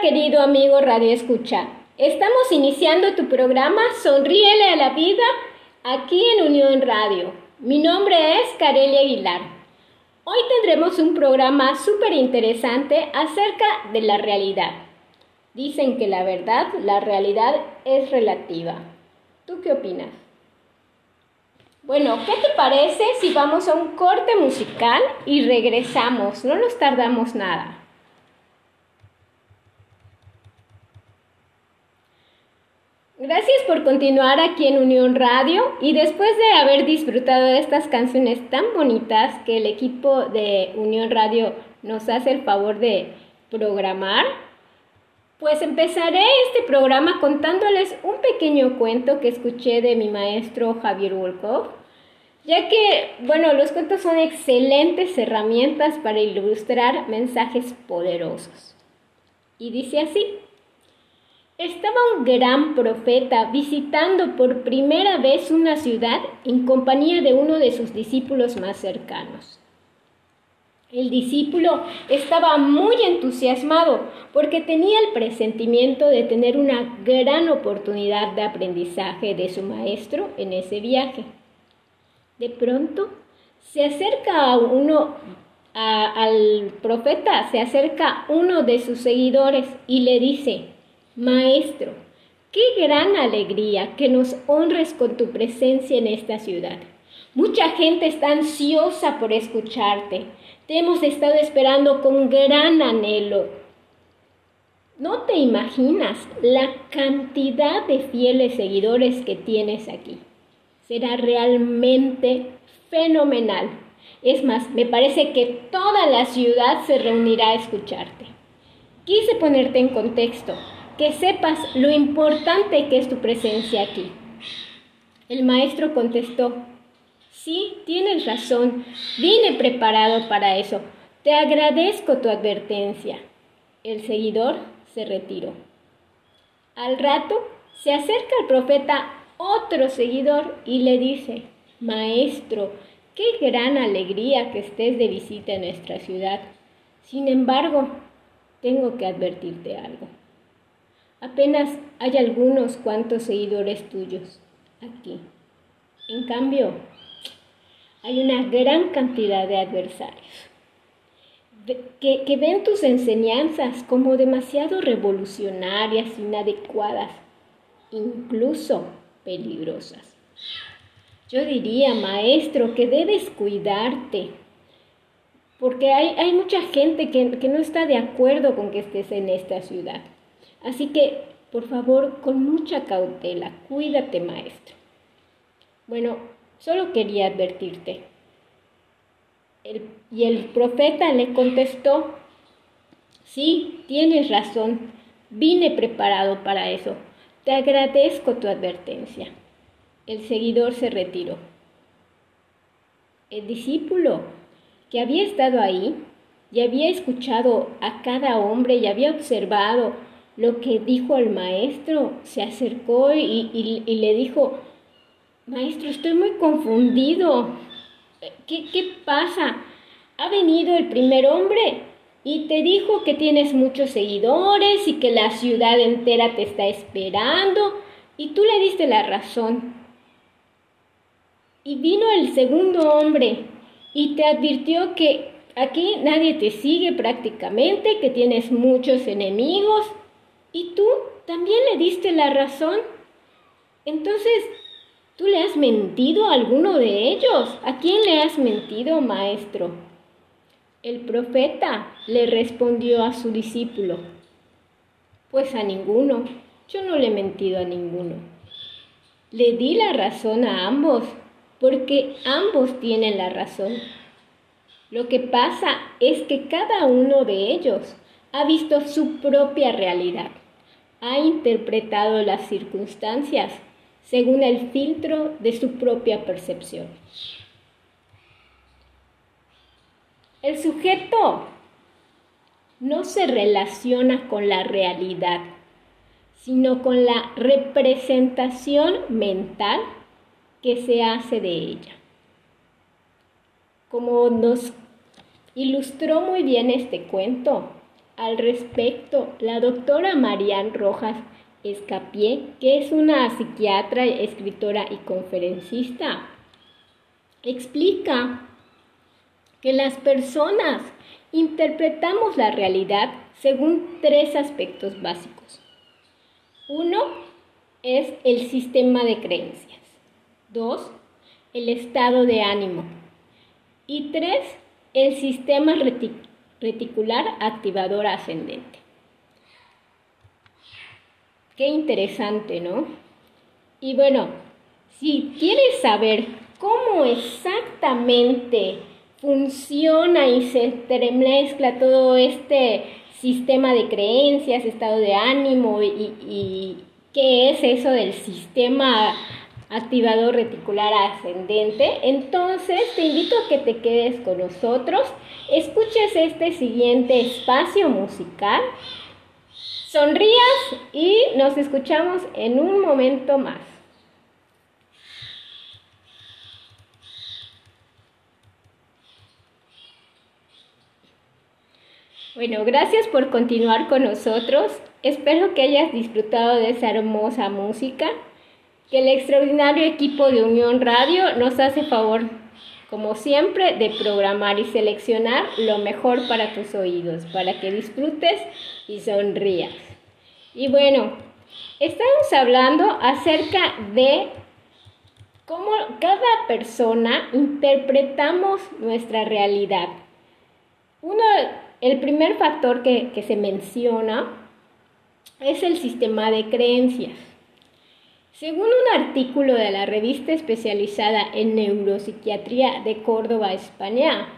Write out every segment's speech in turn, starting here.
Querido amigo Radio Escucha. Estamos iniciando tu programa Sonríele a la vida aquí en Unión Radio. Mi nombre es Carelia Aguilar. Hoy tendremos un programa súper interesante acerca de la realidad. Dicen que la verdad, la realidad es relativa. ¿Tú qué opinas? Bueno, ¿qué te parece si vamos a un corte musical y regresamos? No nos tardamos nada. Gracias por continuar aquí en Unión Radio y después de haber disfrutado de estas canciones tan bonitas que el equipo de Unión Radio nos hace el favor de programar, pues empezaré este programa contándoles un pequeño cuento que escuché de mi maestro Javier Wolkoff, ya que, bueno, los cuentos son excelentes herramientas para ilustrar mensajes poderosos. Y dice así. Estaba un gran profeta visitando por primera vez una ciudad en compañía de uno de sus discípulos más cercanos. El discípulo estaba muy entusiasmado porque tenía el presentimiento de tener una gran oportunidad de aprendizaje de su maestro en ese viaje. De pronto se acerca uno al profeta, se acerca uno de sus seguidores y le dice, Maestro, qué gran alegría que nos honres con tu presencia en esta ciudad. Mucha gente está ansiosa por escucharte. Te hemos estado esperando con gran anhelo. No te imaginas la cantidad de fieles seguidores que tienes aquí. Será realmente fenomenal. Es más, me parece que toda la ciudad se reunirá a escucharte. Quise ponerte en contexto que sepas lo importante que es tu presencia aquí. El maestro contestó, sí, tienes razón, vine preparado para eso. Te agradezco tu advertencia. El seguidor se retiró. Al rato se acerca al profeta otro seguidor y le dice, Maestro, qué gran alegría que estés de visita en nuestra ciudad. Sin embargo, tengo que advertirte algo. Apenas hay algunos cuantos seguidores tuyos aquí. En cambio, hay una gran cantidad de adversarios que, que, ven tus enseñanzas como demasiado revolucionarias, inadecuadas, incluso peligrosas. Yo diría, maestro, que debes cuidarte, porque hay, hay mucha gente que, que no está de acuerdo con que estés en esta ciudad. Así que, por favor, con mucha cautela, cuídate, maestro. Bueno, solo quería advertirte. y el profeta le contestó, sí, tienes razón, vine preparado para eso. Te agradezco tu advertencia. El seguidor se retiró. El discípulo que había estado ahí y había escuchado a cada hombre y había observado lo que dijo el maestro, se acercó y, le dijo, maestro, estoy muy confundido. ¿Qué, ¿Qué pasa? Ha venido el primer hombre y te dijo que tienes muchos seguidores y que la ciudad entera te está esperando y tú le diste la razón. Y vino el segundo hombre y te advirtió que aquí nadie te sigue prácticamente, que tienes muchos enemigos ¿Y tú también le diste la razón? Entonces, ¿tú le has mentido a alguno de ellos? ¿A quién le has mentido, maestro? El profeta le respondió a su discípulo, pues a ninguno, yo no le he mentido a ninguno. Le di la razón a ambos, porque ambos tienen la razón. Lo que pasa es que cada uno de ellos ha visto su propia realidad ha interpretado las circunstancias según el filtro de su propia percepción. El sujeto no se relaciona con la realidad, sino con la representación mental que se hace de ella. Como nos ilustró muy bien este cuento, al respecto la doctora Marian Rojas Escapié, que es una psiquiatra, escritora y conferencista, explica que las personas interpretamos la realidad según tres aspectos básicos. Uno es el sistema de creencias. Dos, el estado de ánimo. Y tres, el sistema reticular activador ascendente. Qué interesante, ¿no? Y bueno, si quieres saber cómo exactamente funciona y se entremezcla todo este sistema de creencias, estado de ánimo y, qué es eso del sistema activador reticular ascendente. Entonces te invito a que te quedes con nosotros, escuches este siguiente espacio musical, sonrías y nos escuchamos en un momento más. Bueno, gracias por continuar con nosotros. Espero que hayas disfrutado de esa hermosa música, que el extraordinario equipo de Unión Radio nos hace favor, como siempre, de programar y seleccionar lo mejor para tus oídos, para que disfrutes y sonrías. Y bueno, estamos hablando acerca de cómo cada persona interpretamos nuestra realidad. Uno el primer factor que, se menciona es el sistema de creencias. Según un artículo de la revista especializada en neuropsiquiatría de Córdoba, España,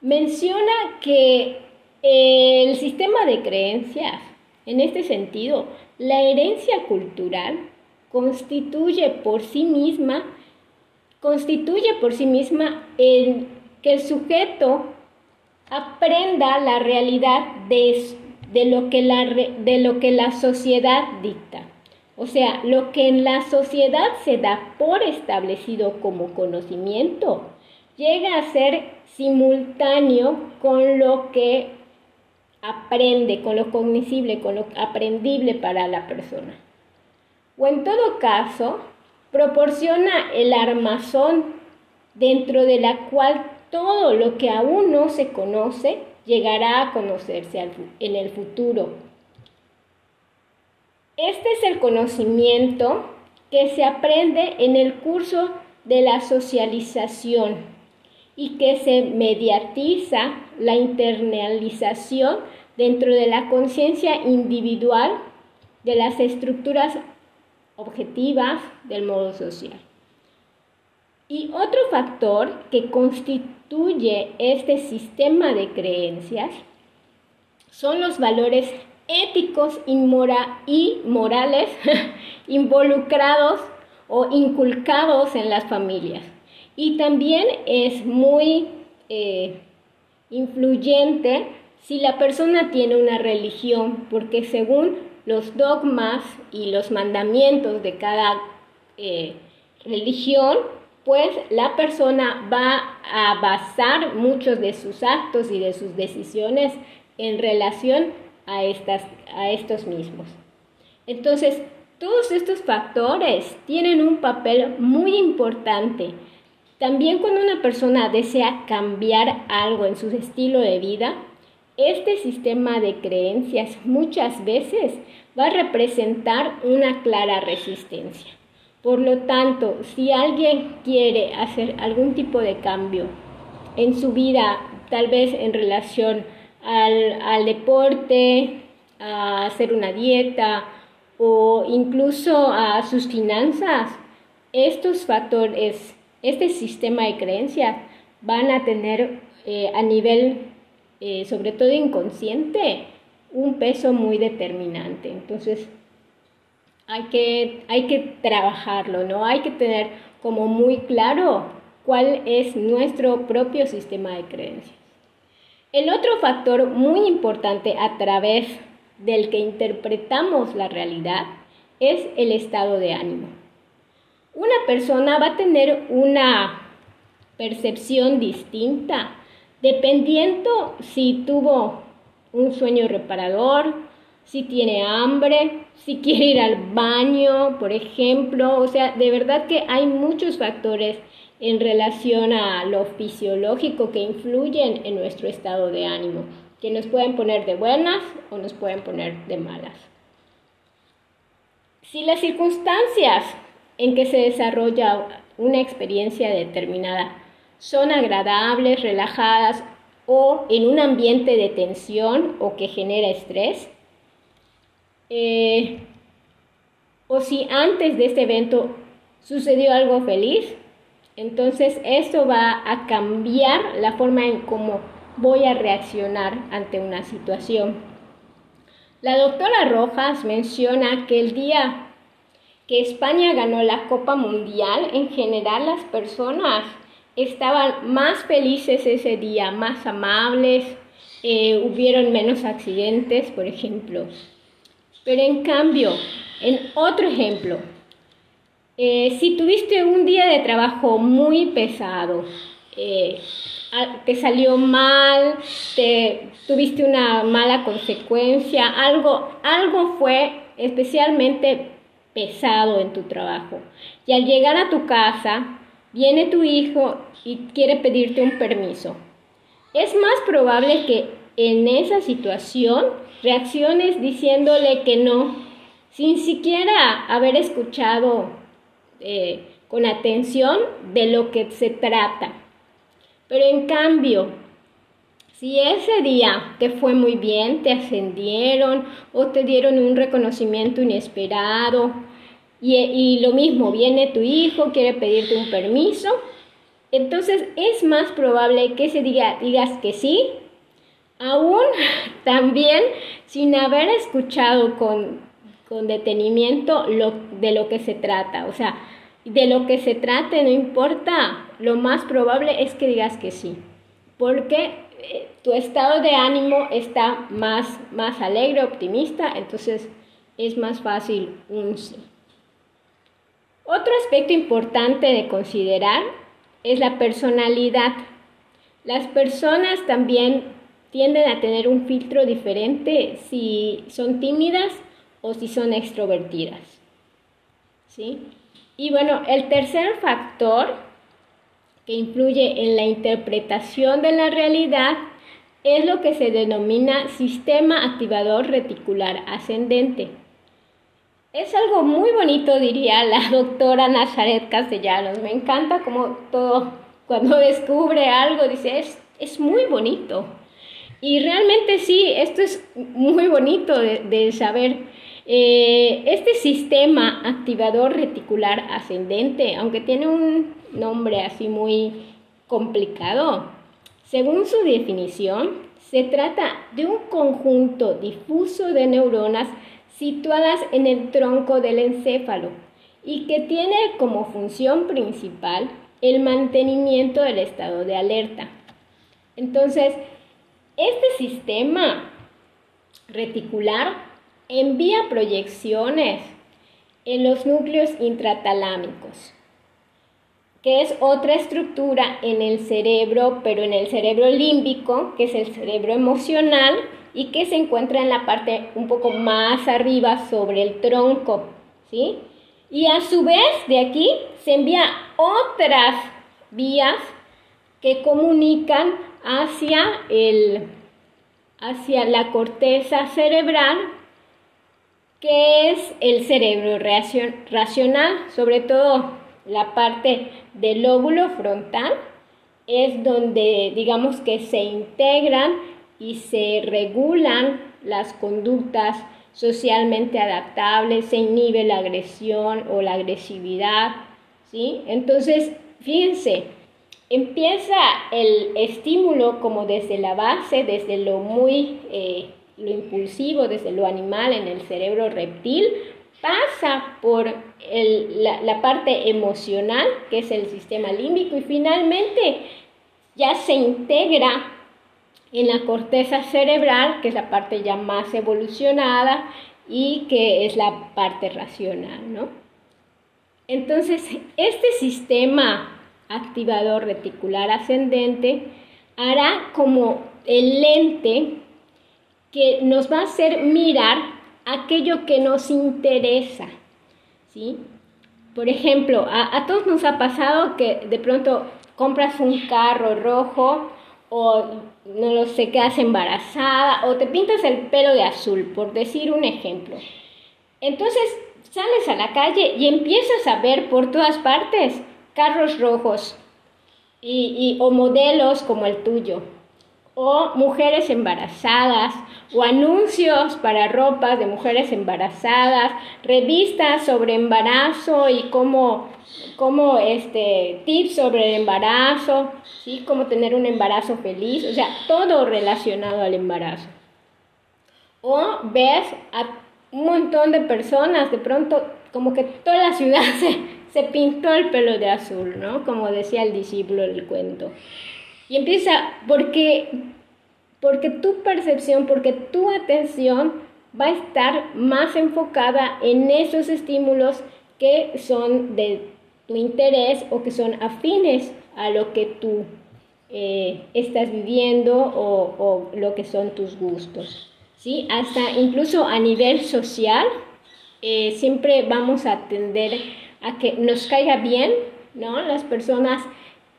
menciona que el sistema de creencias, en este sentido, la herencia cultural constituye por sí misma, constituye por sí misma el, que el sujeto aprenda la realidad de, lo que la, de lo que la sociedad dicta. O sea, lo que en la sociedad se da por establecido como conocimiento llega a ser simultáneo con lo que aprende, con lo cognible, con lo aprendible para la persona. O en todo caso, proporciona el armazón dentro de la cual todo lo que aún no se conoce llegará a conocerse en el futuro. Este es el conocimiento que se aprende en el curso de la socialización y que se mediatiza la internalización dentro de la conciencia individual de las estructuras objetivas del modo social. Y otro factor que constituye este sistema de creencias son los valores éticos y, morales involucrados o inculcados en las familias. Y también es muy eh, influyente si la persona tiene una religión, porque según los dogmas y los mandamientos de cada eh, religión, pues la persona va a basar muchos de sus actos y de sus decisiones en relación a, estas, a estos mismos. Entonces, todos estos factores tienen un papel muy importante. También cuando una persona desea cambiar algo en su estilo de vida, este sistema de creencias muchas veces va a representar una clara resistencia. Por lo tanto, si alguien quiere hacer algún tipo de cambio en su vida, tal vez en relación al, deporte, a hacer una dieta o incluso a sus finanzas, estos factores, este sistema de creencias van a tener eh, a nivel, eh, sobre todo inconsciente, un peso muy determinante. Entonces, hay que, hay que trabajarlo, ¿no? Hay que tener como muy claro cuál es nuestro propio sistema de creencias. El otro factor muy importante a través del que interpretamos la realidad es el estado de ánimo. Una persona va a tener una percepción distinta dependiendo si tuvo un sueño reparador, si tiene hambre, si quiere ir al baño, por ejemplo. O sea, de verdad que hay muchos factores en relación a lo fisiológico que influyen en nuestro estado de ánimo, que nos pueden poner de buenas o nos pueden poner de malas. Si las circunstancias en que se desarrolla una experiencia determinada son agradables, relajadas o en un ambiente de tensión o que genera estrés, eh, o si antes de este evento sucedió algo feliz, entonces esto va a cambiar la forma en cómo voy a reaccionar ante una situación. La doctora Rojas menciona que el día que España ganó la Copa Mundial, en general las personas estaban más felices ese día, más amables, eh, hubieron menos accidentes, por ejemplo. Pero en cambio, en otro ejemplo, eh, si tuviste un día de trabajo muy pesado, eh, te salió mal, te, tuviste una mala consecuencia, algo, algo fue especialmente pesado en tu trabajo. Y al llegar a tu casa, viene tu hijo y quiere pedirte un permiso. Es más probable que en esa situación reacciones diciéndole que no, sin siquiera haber escuchado eh, con atención de lo que se trata. Pero en cambio, si ese día te fue muy bien, te ascendieron o te dieron un reconocimiento inesperado y, lo mismo, viene tu hijo, quiere pedirte un permiso, entonces es más probable que ese día digas que sí, aún también sin haber escuchado con, con detenimiento lo, de lo que se trata. O sea, de lo que se trate, no importa, lo más probable es que digas que sí, porque eh, tu estado de ánimo está más, más alegre, optimista, entonces es más fácil un sí. Otro aspecto importante de considerar es la personalidad. Las personas también tienden a tener un filtro diferente si son tímidas o si son extrovertidas. ¿Sí? Y bueno, el tercer factor que influye en la interpretación de la realidad es lo que se denomina sistema activador reticular ascendente. Es algo muy bonito, diría la doctora Nazaret Castellanos. Me encanta como todo, cuando descubre algo, dice, es, es muy bonito. Y realmente sí, esto es muy bonito de, saber. Eh, este sistema activador reticular ascendente, aunque tiene un nombre así muy complicado, según su definición, se trata de un conjunto difuso de neuronas situadas en el tronco del encéfalo y que tiene como función principal el mantenimiento del estado de alerta. Entonces, este sistema reticular envía proyecciones en los núcleos intratalámicos, que es otra estructura en el cerebro, pero en el cerebro límbico, que es el cerebro emocional, y que se encuentra en la parte un poco más arriba sobre el tronco, ¿sí? Y a su vez de aquí se envía otras vías que comunican hacia, el, hacia la corteza cerebral, que es el cerebro racional, sobre todo la parte del lóbulo frontal, es donde digamos que se integran y se regulan las conductas socialmente adaptables, se inhibe la agresión o la agresividad, ¿sí? Entonces, fíjense, empieza el estímulo como desde la base, desde lo muy, eh, lo impulsivo, desde lo animal en el cerebro reptil, pasa por la, la parte emocional, que es el sistema límbico, y finalmente ya se integra en la corteza cerebral, que es la parte ya más evolucionada y que es la parte racional, ¿no? Entonces, este sistema activador reticular ascendente hará como el lente que nos va a hacer mirar aquello que nos interesa, ¿sí? Por ejemplo, a, todos nos ha pasado que de pronto compras un carro rojo o no lo sé, quedas embarazada o te pintas el pelo de azul, por decir un ejemplo. Entonces sales a la calle y empiezas a ver por todas partes carros rojos y, o modelos como el tuyo o mujeres embarazadas, o anuncios para ropas de mujeres embarazadas, revistas sobre embarazo y cómo, cómo este, tips sobre el embarazo, ¿sí? cómo tener un embarazo feliz, o sea, todo relacionado al embarazo. O ves a un montón de personas, de pronto como que toda la ciudad se, se pintó el pelo de azul, ¿no? Como decía el discípulo del cuento. Y empieza, porque, porque tu percepción, porque tu atención va a estar más enfocada en esos estímulos que son de tu interés o que son afines a lo que tú eh, estás viviendo o, lo que son tus gustos. ¿sí? Hasta incluso a nivel social, eh, siempre vamos a tender a que nos caiga bien, ¿no? Las personas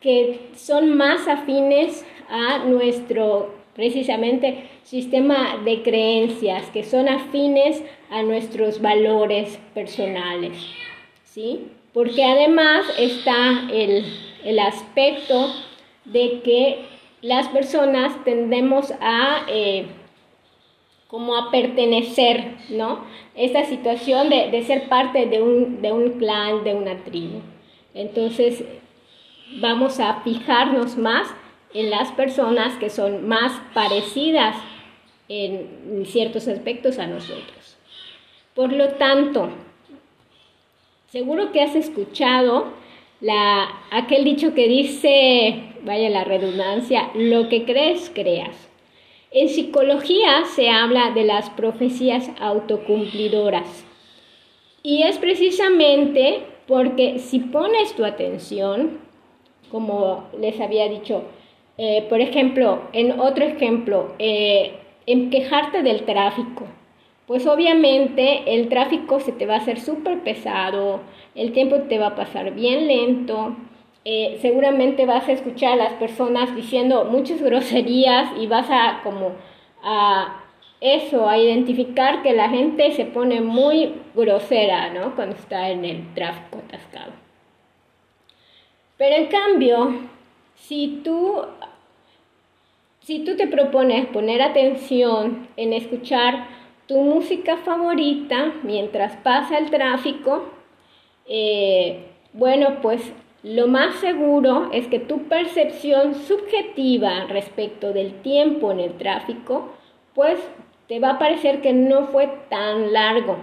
que son más afines a nuestro precisamente sistema de creencias, que son afines a nuestros valores personales, ¿sí? Porque además está el, el aspecto de que las personas tendemos a eh, como a pertenecer, ¿no? Esta situación de, de ser parte de un, de un clan, de una tribu. Entonces, vamos a fijarnos más en las personas que son más parecidas en ciertos aspectos a nosotros. Por lo tanto, seguro que has escuchado la, aquel dicho que dice, vaya la redundancia, lo que crees, creas. En psicología se habla de las profecías autocumplidoras. Y es precisamente porque si pones tu atención, como les había dicho, eh, por ejemplo, en otro ejemplo, eh, en quejarte del tráfico. Pues obviamente el tráfico se te va a hacer súper pesado, el tiempo te va a pasar bien lento, eh, seguramente vas a escuchar a las personas diciendo muchas groserías y vas a como a eso, a identificar que la gente se pone muy grosera, ¿no? Cuando está en el tráfico atascado. Pero en cambio, si tú, si tú te propones poner atención en escuchar tu música favorita mientras pasa el tráfico, eh, bueno, pues lo más seguro es que tu percepción subjetiva respecto del tiempo en el tráfico, pues te va a parecer que no fue tan largo,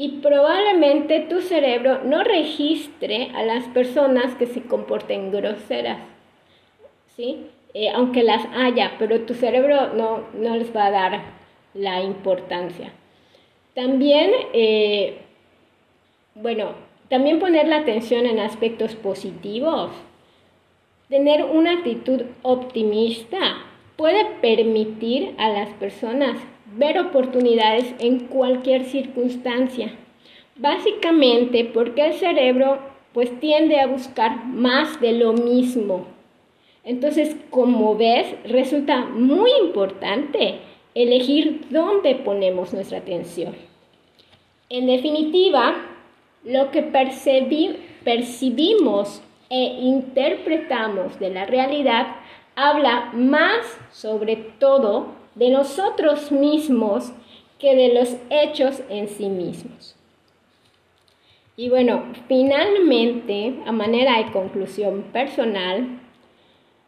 y probablemente tu cerebro no registre a las personas que se comporten groseras, ¿sí? Eh, aunque las haya, pero tu cerebro no, no, les va a dar la importancia. También, eh, bueno, también poner la atención en aspectos positivos. Tener una actitud optimista puede permitir a las personas ver oportunidades en cualquier circunstancia. Básicamente porque el cerebro pues tiende a buscar más de lo mismo. Entonces, como ves, resulta muy importante elegir dónde ponemos nuestra atención. En definitiva, lo que percibimos e interpretamos de la realidad habla más sobre todo de nosotros mismos que de los hechos en sí mismos. Y bueno, finalmente, a manera de conclusión personal,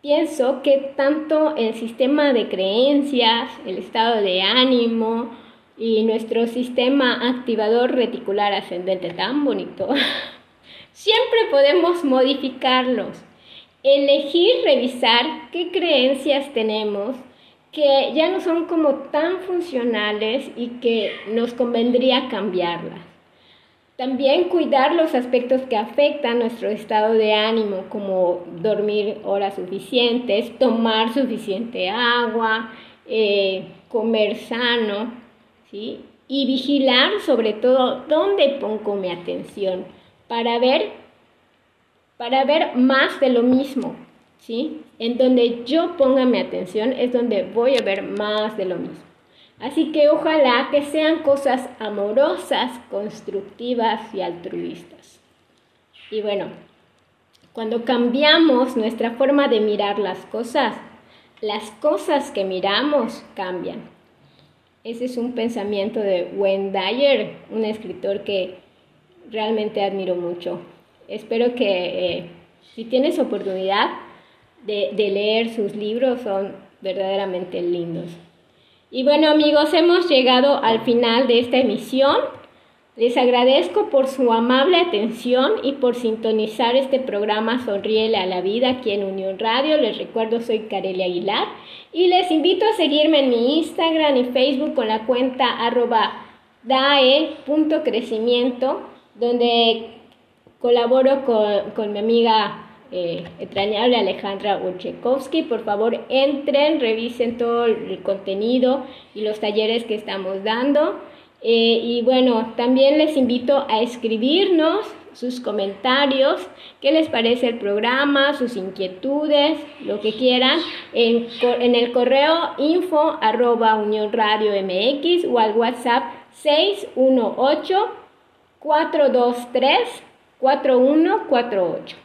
pienso que tanto el sistema de creencias, el estado de ánimo y nuestro sistema activador reticular ascendente tan bonito, siempre podemos modificarlos, elegir revisar qué creencias tenemos que ya no son como tan funcionales y que nos convendría cambiarlas. También cuidar los aspectos que afectan nuestro estado de ánimo, como dormir horas suficientes, tomar suficiente agua, eh, comer sano, ¿sí? Y vigilar sobre todo dónde pongo mi atención para ver, para ver más de lo mismo, ¿sí? En donde yo ponga mi atención es donde voy a ver más de lo mismo. Así que ojalá que sean cosas amorosas, constructivas y altruistas. Y bueno, cuando cambiamos nuestra forma de mirar las cosas, las cosas que miramos cambian. Ese es un pensamiento de Wayne Dyer, un escritor que realmente admiro mucho. Espero que eh, si tienes oportunidad de leer sus libros, son verdaderamente lindos. Y bueno amigos, hemos llegado al final de esta emisión. Les agradezco por su amable atención y por sintonizar este programa Sonríele a la Vida aquí en Unión Radio. Les recuerdo, soy Carelia Aguilar y les invito a seguirme en mi Instagram y Facebook con la cuenta arroba dae.crecimiento, donde colaboro con, con mi amiga eh, entrañable Alejandra Uchekowski. Por favor, entren, revisen todo el contenido y los talleres que estamos dando. Eh, y bueno, también les invito a escribirnos sus comentarios, qué les parece el programa, sus inquietudes, lo que quieran, en, en el correo info arroba Unión Radio MX o al WhatsApp 618 423 4148.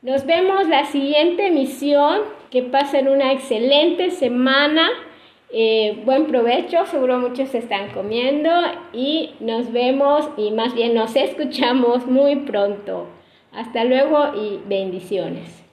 Nos vemos la siguiente emisión. Que pasen una excelente semana. Eh, buen provecho, seguro muchos están comiendo y nos vemos y más bien nos escuchamos muy pronto. Hasta luego y bendiciones.